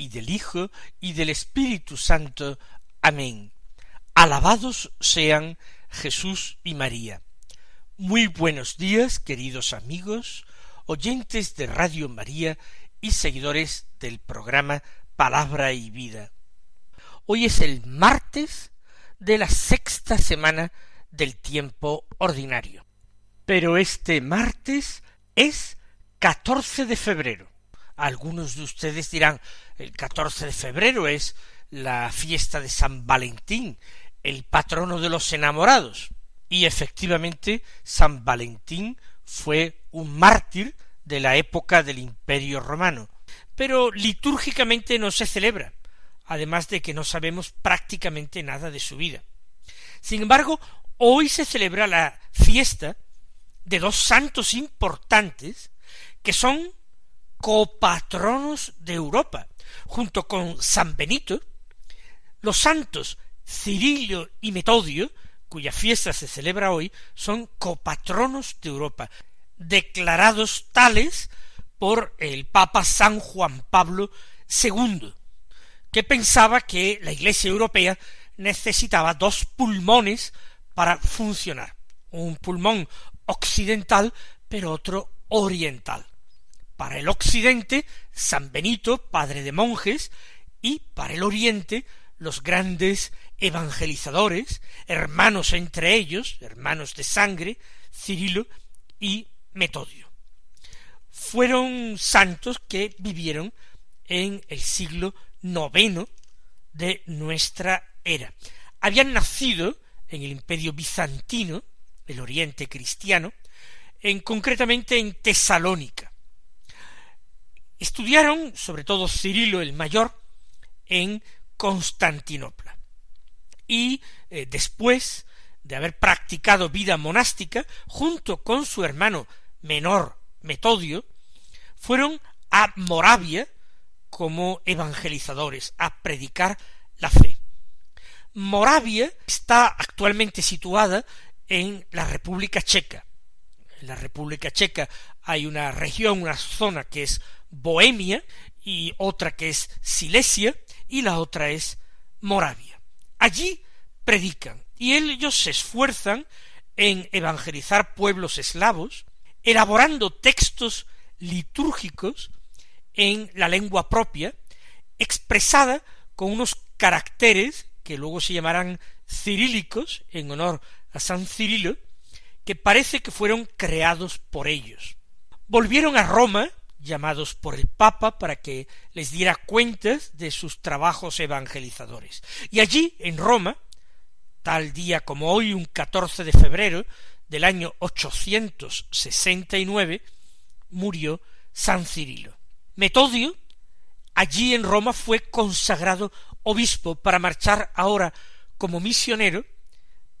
y del Hijo, y del Espíritu Santo. Amén. Alabados sean Jesús y María. Muy buenos días, queridos amigos, oyentes de Radio María y seguidores del programa Palabra y Vida. Hoy es el martes de la sexta semana del tiempo ordinario. Pero este martes es 14 de febrero. Algunos de ustedes dirán, el 14 de febrero es la fiesta de San Valentín, el patrono de los enamorados. Y efectivamente, San Valentín fue un mártir de la época del Imperio romano. Pero litúrgicamente no se celebra, además de que no sabemos prácticamente nada de su vida. Sin embargo, hoy se celebra la fiesta de dos santos importantes que son copatronos de Europa, junto con San Benito, los santos Cirilo y Metodio, cuya fiesta se celebra hoy, son copatronos de Europa, declarados tales por el Papa San Juan Pablo II, que pensaba que la Iglesia europea necesitaba dos pulmones para funcionar, un pulmón occidental, pero otro oriental para el occidente San Benito, padre de monjes, y para el oriente los grandes evangelizadores, hermanos entre ellos, hermanos de sangre, Cirilo y Metodio. Fueron santos que vivieron en el siglo noveno de nuestra era. Habían nacido en el imperio bizantino, el oriente cristiano, en concretamente en Tesalónica, Estudiaron, sobre todo Cirilo el Mayor, en Constantinopla. Y eh, después de haber practicado vida monástica, junto con su hermano menor Metodio, fueron a Moravia como evangelizadores, a predicar la fe. Moravia está actualmente situada en la República Checa. En la República Checa hay una región, una zona que es Bohemia y otra que es Silesia y la otra es Moravia. Allí predican y ellos se esfuerzan en evangelizar pueblos eslavos, elaborando textos litúrgicos en la lengua propia, expresada con unos caracteres que luego se llamarán cirílicos en honor a San Cirilo, que parece que fueron creados por ellos. Volvieron a Roma llamados por el Papa para que les diera cuentas de sus trabajos evangelizadores. Y allí, en Roma, tal día como hoy, un 14 de febrero del año 869, murió San Cirilo. Metodio, allí en Roma, fue consagrado obispo para marchar ahora como misionero,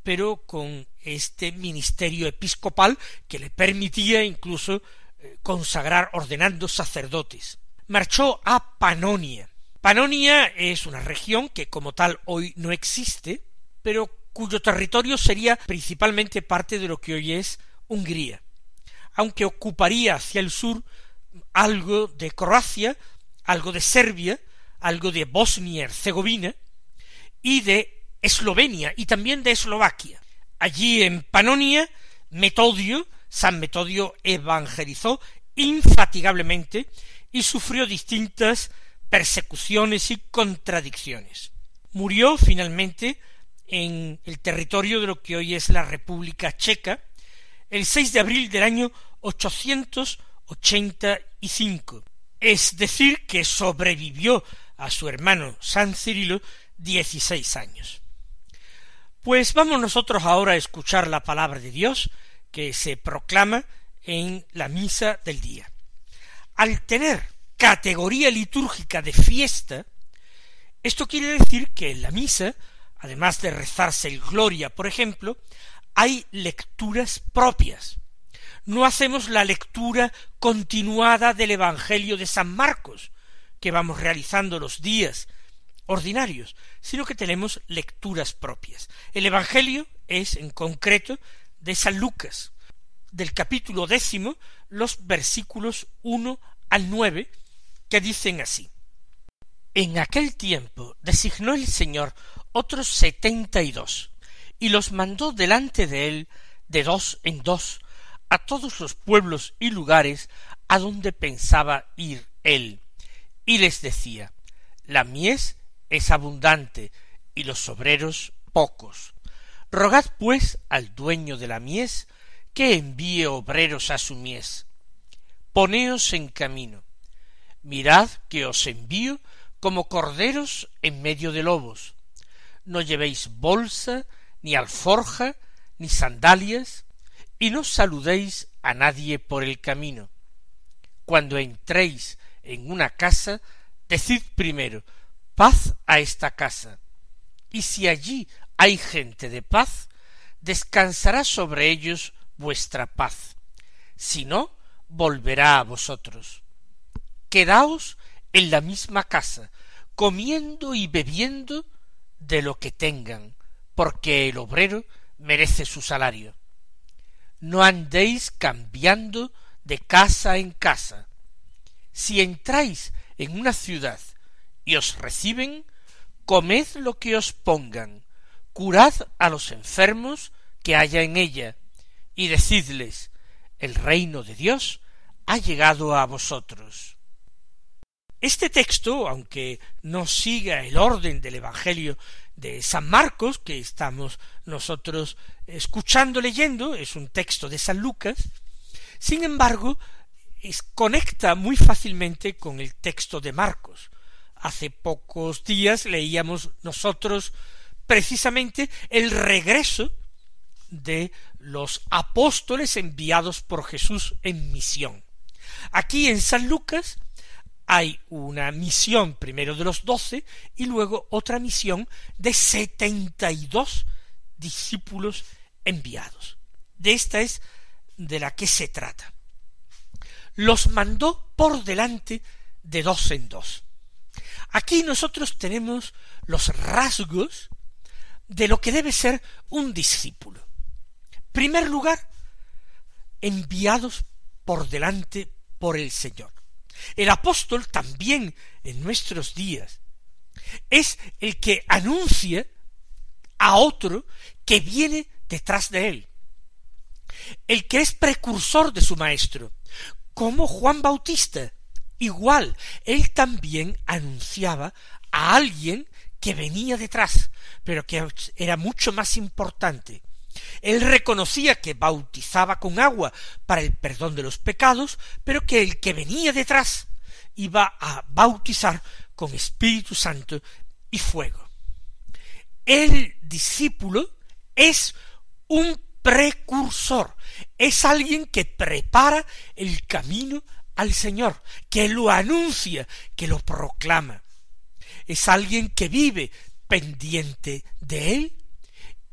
pero con este ministerio episcopal que le permitía incluso consagrar ordenando sacerdotes. Marchó a Panonia. Panonia es una región que como tal hoy no existe, pero cuyo territorio sería principalmente parte de lo que hoy es Hungría, aunque ocuparía hacia el sur algo de Croacia, algo de Serbia, algo de Bosnia Herzegovina y de Eslovenia y también de Eslovaquia. Allí en Panonia, Metodio San Metodio evangelizó infatigablemente y sufrió distintas persecuciones y contradicciones. Murió finalmente en el territorio de lo que hoy es la República Checa el 6 de abril del año 885, es decir, que sobrevivió a su hermano San Cirilo dieciséis años. Pues vamos nosotros ahora a escuchar la palabra de Dios que se proclama en la misa del día. Al tener categoría litúrgica de fiesta, Esto quiere decir que en la misa, además de rezarse el Gloria, por ejemplo, hay lecturas propias. No hacemos la lectura continuada del Evangelio de San Marcos, que vamos realizando los días ordinarios, sino que tenemos lecturas propias. El Evangelio es, en concreto, de San Lucas, del capítulo décimo, los versículos uno al nueve, que dicen así. En aquel tiempo designó el Señor otros setenta y dos, y los mandó delante de él de dos en dos a todos los pueblos y lugares a donde pensaba ir él, y les decía La mies es abundante y los obreros pocos. Rogad pues al dueño de la mies que envíe obreros a su mies. Poneos en camino. Mirad que os envío como corderos en medio de lobos. No llevéis bolsa, ni alforja, ni sandalias, y no saludéis a nadie por el camino. Cuando entréis en una casa, decid primero paz a esta casa. Y si allí hay gente de paz, descansará sobre ellos vuestra paz. Si no, volverá a vosotros. Quedaos en la misma casa, comiendo y bebiendo de lo que tengan, porque el obrero merece su salario. No andéis cambiando de casa en casa. Si entráis en una ciudad y os reciben, comed lo que os pongan, curad a los enfermos que haya en ella, y decidles, el reino de Dios ha llegado a vosotros. Este texto, aunque no siga el orden del Evangelio de San Marcos, que estamos nosotros escuchando leyendo, es un texto de San Lucas, sin embargo, conecta muy fácilmente con el texto de Marcos, Hace pocos días leíamos nosotros precisamente el regreso de los apóstoles enviados por Jesús en misión. Aquí en San Lucas hay una misión primero de los doce y luego otra misión de setenta y dos discípulos enviados. De esta es de la que se trata. Los mandó por delante de dos en dos. Aquí nosotros tenemos los rasgos de lo que debe ser un discípulo. Primer lugar, enviados por delante por el Señor. El apóstol también en nuestros días es el que anuncia a otro que viene detrás de él, el que es precursor de su maestro, como Juan Bautista, Igual, él también anunciaba a alguien que venía detrás, pero que era mucho más importante. Él reconocía que bautizaba con agua para el perdón de los pecados, pero que el que venía detrás iba a bautizar con Espíritu Santo y fuego. El discípulo es un precursor, es alguien que prepara el camino al Señor, que lo anuncia, que lo proclama. Es alguien que vive pendiente de Él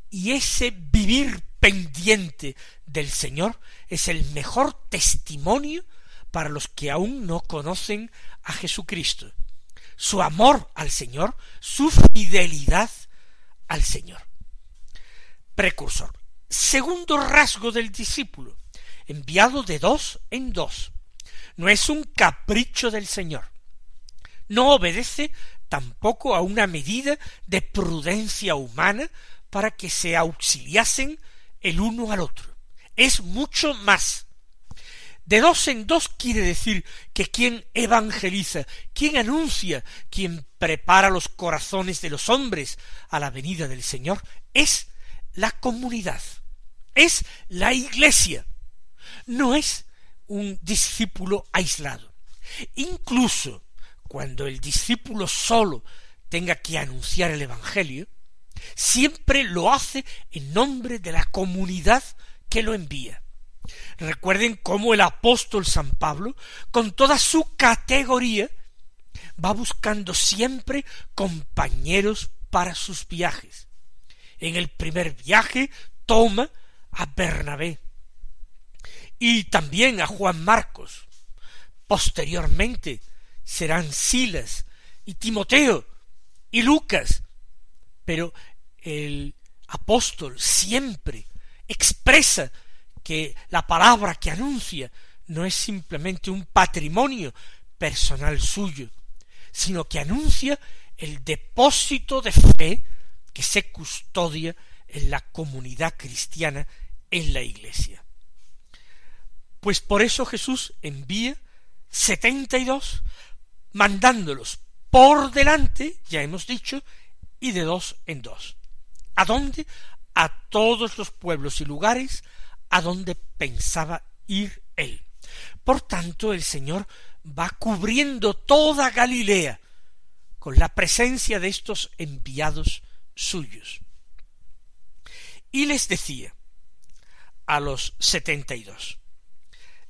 y ese vivir pendiente del Señor es el mejor testimonio para los que aún no conocen a Jesucristo. Su amor al Señor, su fidelidad al Señor. Precursor. Segundo rasgo del discípulo, enviado de dos en dos no es un capricho del Señor. No obedece tampoco a una medida de prudencia humana para que se auxiliasen el uno al otro. Es mucho más. De dos en dos quiere decir que quien evangeliza, quien anuncia, quien prepara los corazones de los hombres a la venida del Señor, es la comunidad, es la iglesia, no es un discípulo aislado. Incluso cuando el discípulo solo tenga que anunciar el Evangelio, siempre lo hace en nombre de la comunidad que lo envía. Recuerden cómo el apóstol San Pablo, con toda su categoría, va buscando siempre compañeros para sus viajes. En el primer viaje toma a Bernabé y también a Juan Marcos. Posteriormente serán Silas y Timoteo y Lucas. Pero el apóstol siempre expresa que la palabra que anuncia no es simplemente un patrimonio personal suyo, sino que anuncia el depósito de fe que se custodia en la comunidad cristiana, en la iglesia. Pues por eso Jesús envía setenta y dos, mandándolos por delante, ya hemos dicho, y de dos en dos. ¿A dónde? A todos los pueblos y lugares a donde pensaba ir él. Por tanto, el Señor va cubriendo toda Galilea con la presencia de estos enviados suyos. Y les decía a los setenta y dos,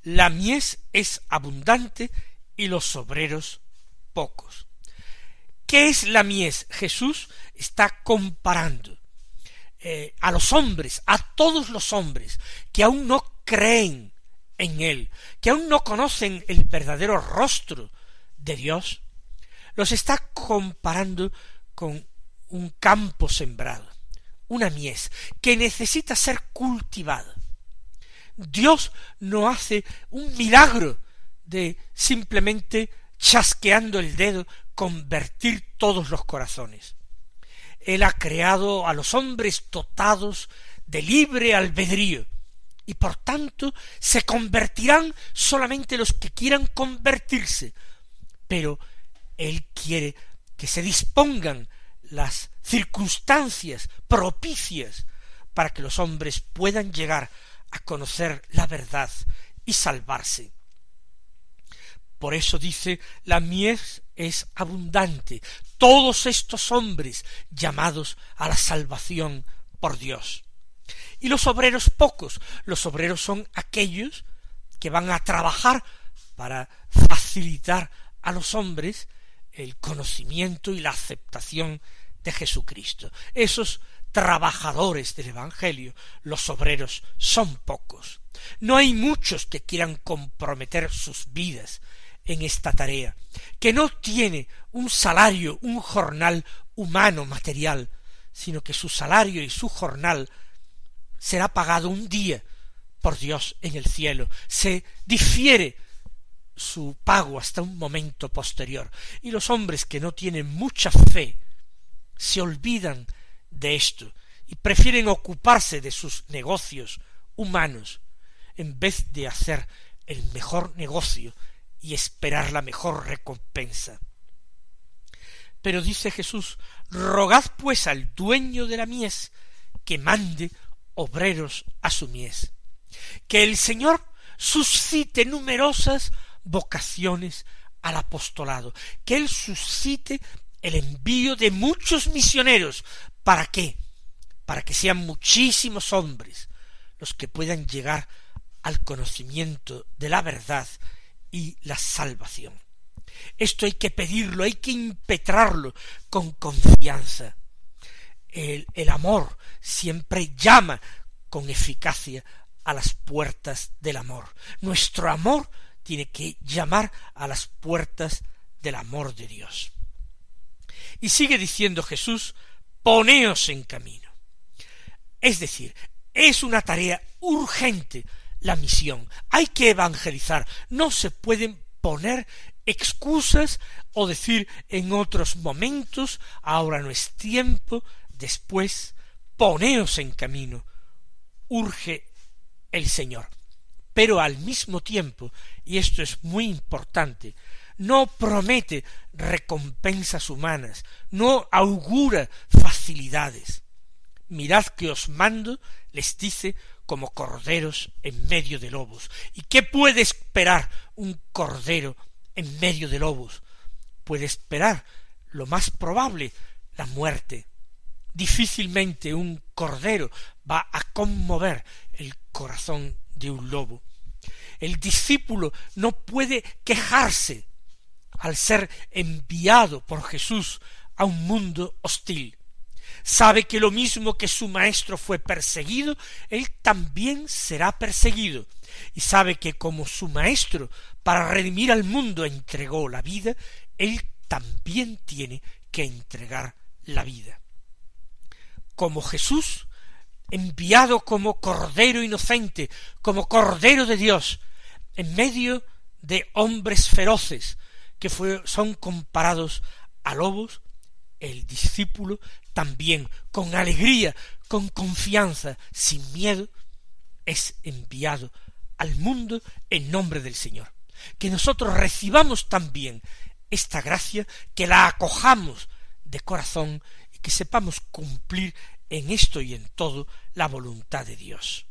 la mies es abundante y los obreros pocos. ¿Qué es la mies? Jesús está comparando eh, a los hombres, a todos los hombres que aún no creen en Él, que aún no conocen el verdadero rostro de Dios, los está comparando con un campo sembrado, una mies que necesita ser cultivada. Dios no hace un milagro de simplemente chasqueando el dedo convertir todos los corazones. Él ha creado a los hombres dotados de libre albedrío, y por tanto se convertirán solamente los que quieran convertirse, pero Él quiere que se dispongan las circunstancias propicias para que los hombres puedan llegar a conocer la verdad y salvarse. Por eso dice, la mies es abundante, todos estos hombres llamados a la salvación por Dios. Y los obreros pocos, los obreros son aquellos que van a trabajar para facilitar a los hombres el conocimiento y la aceptación de Jesucristo. Esos trabajadores del Evangelio, los obreros, son pocos. No hay muchos que quieran comprometer sus vidas en esta tarea, que no tiene un salario, un jornal humano, material, sino que su salario y su jornal será pagado un día por Dios en el cielo. Se difiere su pago hasta un momento posterior. Y los hombres que no tienen mucha fe se olvidan de esto y prefieren ocuparse de sus negocios humanos en vez de hacer el mejor negocio y esperar la mejor recompensa. Pero dice Jesús, rogad pues al dueño de la mies que mande obreros a su mies, que el Señor suscite numerosas vocaciones al apostolado, que Él suscite el envío de muchos misioneros. ¿Para qué? Para que sean muchísimos hombres los que puedan llegar al conocimiento de la verdad y la salvación. Esto hay que pedirlo, hay que impetrarlo con confianza. El, el amor siempre llama con eficacia a las puertas del amor. Nuestro amor tiene que llamar a las puertas del amor de Dios. Y sigue diciendo Jesús, poneos en camino. Es decir, es una tarea urgente la misión. Hay que evangelizar. No se pueden poner excusas o decir en otros momentos, ahora no es tiempo, después, poneos en camino. Urge el Señor. Pero al mismo tiempo, y esto es muy importante, no promete recompensas humanas, no augura facilidades. Mirad que os mando, les dice, como corderos en medio de lobos. ¿Y qué puede esperar un cordero en medio de lobos? Puede esperar lo más probable la muerte. Difícilmente un cordero va a conmover el corazón de un lobo. El discípulo no puede quejarse al ser enviado por Jesús a un mundo hostil. Sabe que lo mismo que su maestro fue perseguido, él también será perseguido. Y sabe que como su maestro para redimir al mundo entregó la vida, él también tiene que entregar la vida. Como Jesús, enviado como Cordero inocente, como Cordero de Dios, en medio de hombres feroces que son comparados a lobos, el discípulo también con alegría, con confianza, sin miedo, es enviado al mundo en nombre del Señor. Que nosotros recibamos también esta gracia, que la acojamos de corazón y que sepamos cumplir en esto y en todo la voluntad de Dios.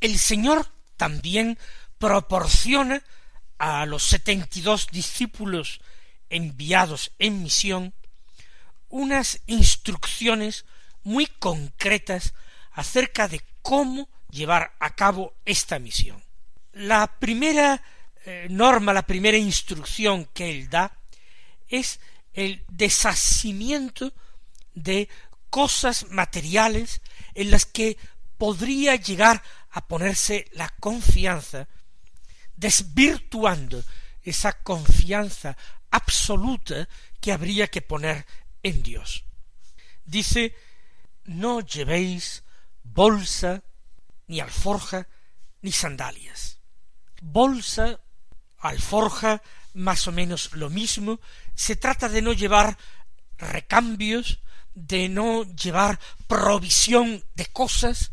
El Señor también proporciona a los setenta y dos discípulos enviados en misión unas instrucciones muy concretas acerca de cómo llevar a cabo esta misión. La primera eh, norma, la primera instrucción que él da es el deshacimiento de cosas materiales en las que podría llegar a ponerse la confianza, desvirtuando esa confianza absoluta que habría que poner en Dios. Dice, no llevéis bolsa, ni alforja, ni sandalias. Bolsa, alforja, más o menos lo mismo, se trata de no llevar recambios, de no llevar provisión de cosas,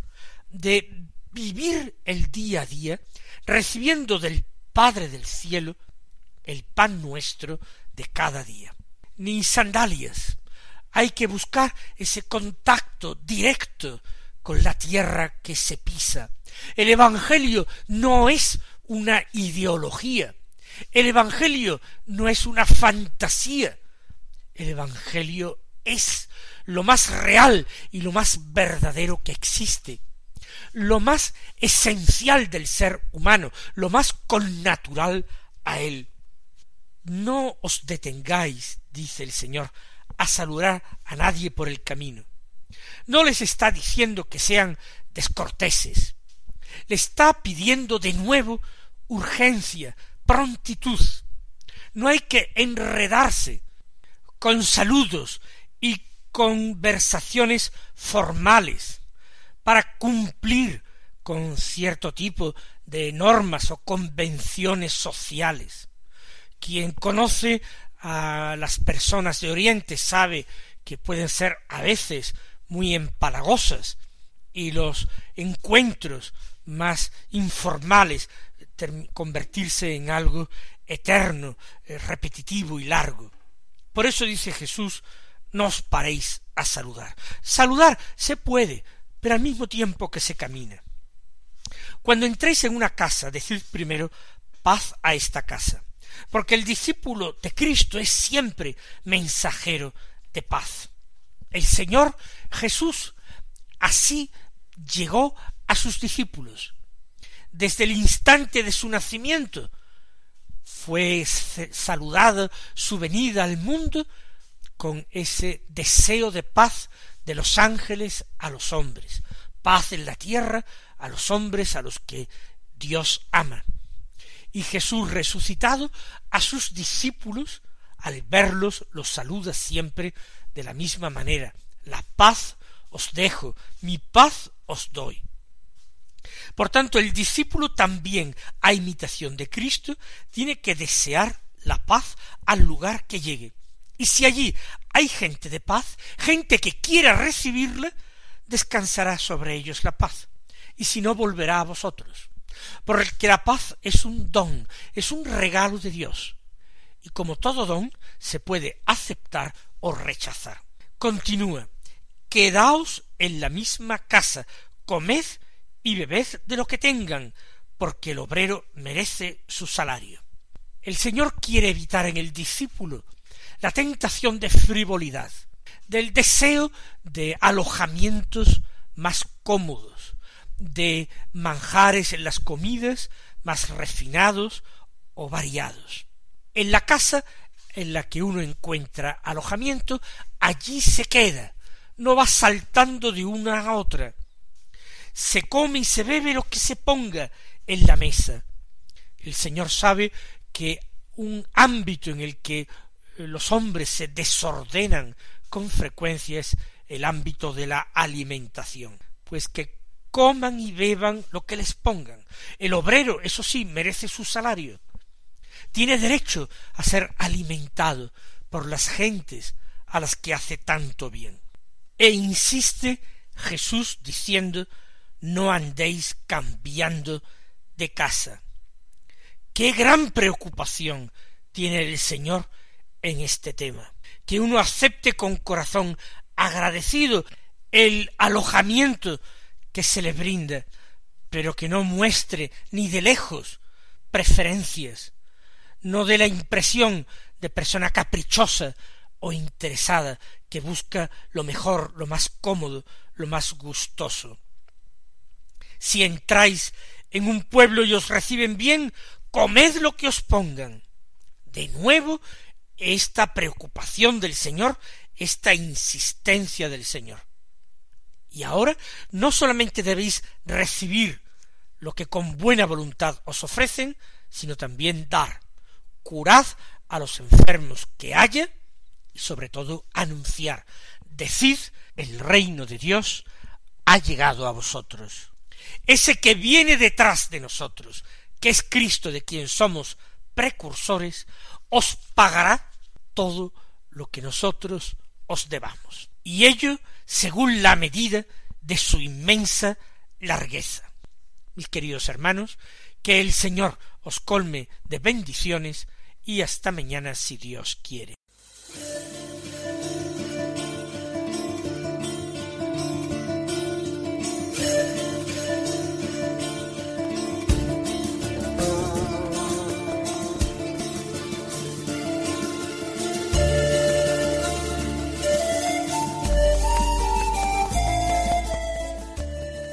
de vivir el día a día recibiendo del Padre del cielo el pan nuestro de cada día. Ni sandalias. Hay que buscar ese contacto directo con la tierra que se pisa. El Evangelio no es una ideología. El Evangelio no es una fantasía. El Evangelio es lo más real y lo más verdadero que existe lo más esencial del ser humano, lo más connatural a él. No os detengáis, dice el Señor, a saludar a nadie por el camino. No les está diciendo que sean descorteses. Le está pidiendo de nuevo urgencia, prontitud. No hay que enredarse con saludos y conversaciones formales para cumplir con cierto tipo de normas o convenciones sociales. Quien conoce a las personas de Oriente sabe que pueden ser a veces muy empalagosas y los encuentros más informales convertirse en algo eterno, eh, repetitivo y largo. Por eso dice Jesús, no os paréis a saludar. Saludar se puede, pero al mismo tiempo que se camina. Cuando entréis en una casa, decid primero paz a esta casa. porque el discípulo de Cristo es siempre mensajero de paz. El Señor Jesús así llegó a sus discípulos. Desde el instante de su nacimiento fue saludada su venida al mundo con ese deseo de paz de los ángeles a los hombres, paz en la tierra a los hombres a los que Dios ama. Y Jesús resucitado a sus discípulos, al verlos, los saluda siempre de la misma manera. La paz os dejo, mi paz os doy. Por tanto, el discípulo también, a imitación de Cristo, tiene que desear la paz al lugar que llegue. Y si allí hay gente de paz, gente que quiera recibirla, descansará sobre ellos la paz, y si no volverá a vosotros. Porque la paz es un don, es un regalo de Dios, y como todo don se puede aceptar o rechazar. Continúa, quedaos en la misma casa, comed y bebed de lo que tengan, porque el obrero merece su salario. El Señor quiere evitar en el discípulo la tentación de frivolidad, del deseo de alojamientos más cómodos, de manjares en las comidas más refinados o variados. En la casa en la que uno encuentra alojamiento, allí se queda, no va saltando de una a otra, se come y se bebe lo que se ponga en la mesa. El Señor sabe que un ámbito en el que los hombres se desordenan con frecuencia es el ámbito de la alimentación, pues que coman y beban lo que les pongan. El obrero, eso sí, merece su salario. Tiene derecho a ser alimentado por las gentes a las que hace tanto bien. E insiste Jesús diciendo no andéis cambiando de casa. Qué gran preocupación tiene el Señor en este tema. Que uno acepte con corazón agradecido el alojamiento que se le brinda, pero que no muestre ni de lejos preferencias, no dé la impresión de persona caprichosa o interesada que busca lo mejor, lo más cómodo, lo más gustoso. Si entráis en un pueblo y os reciben bien, comed lo que os pongan. De nuevo, esta preocupación del Señor, esta insistencia del Señor. Y ahora no solamente debéis recibir lo que con buena voluntad os ofrecen, sino también dar. Curad a los enfermos que haya y sobre todo anunciar. Decid el reino de Dios ha llegado a vosotros ese que viene detrás de nosotros, que es Cristo de quien somos precursores, os pagará todo lo que nosotros os debamos. Y ello según la medida de su inmensa largueza. Mis queridos hermanos, que el Señor os colme de bendiciones y hasta mañana si Dios quiere.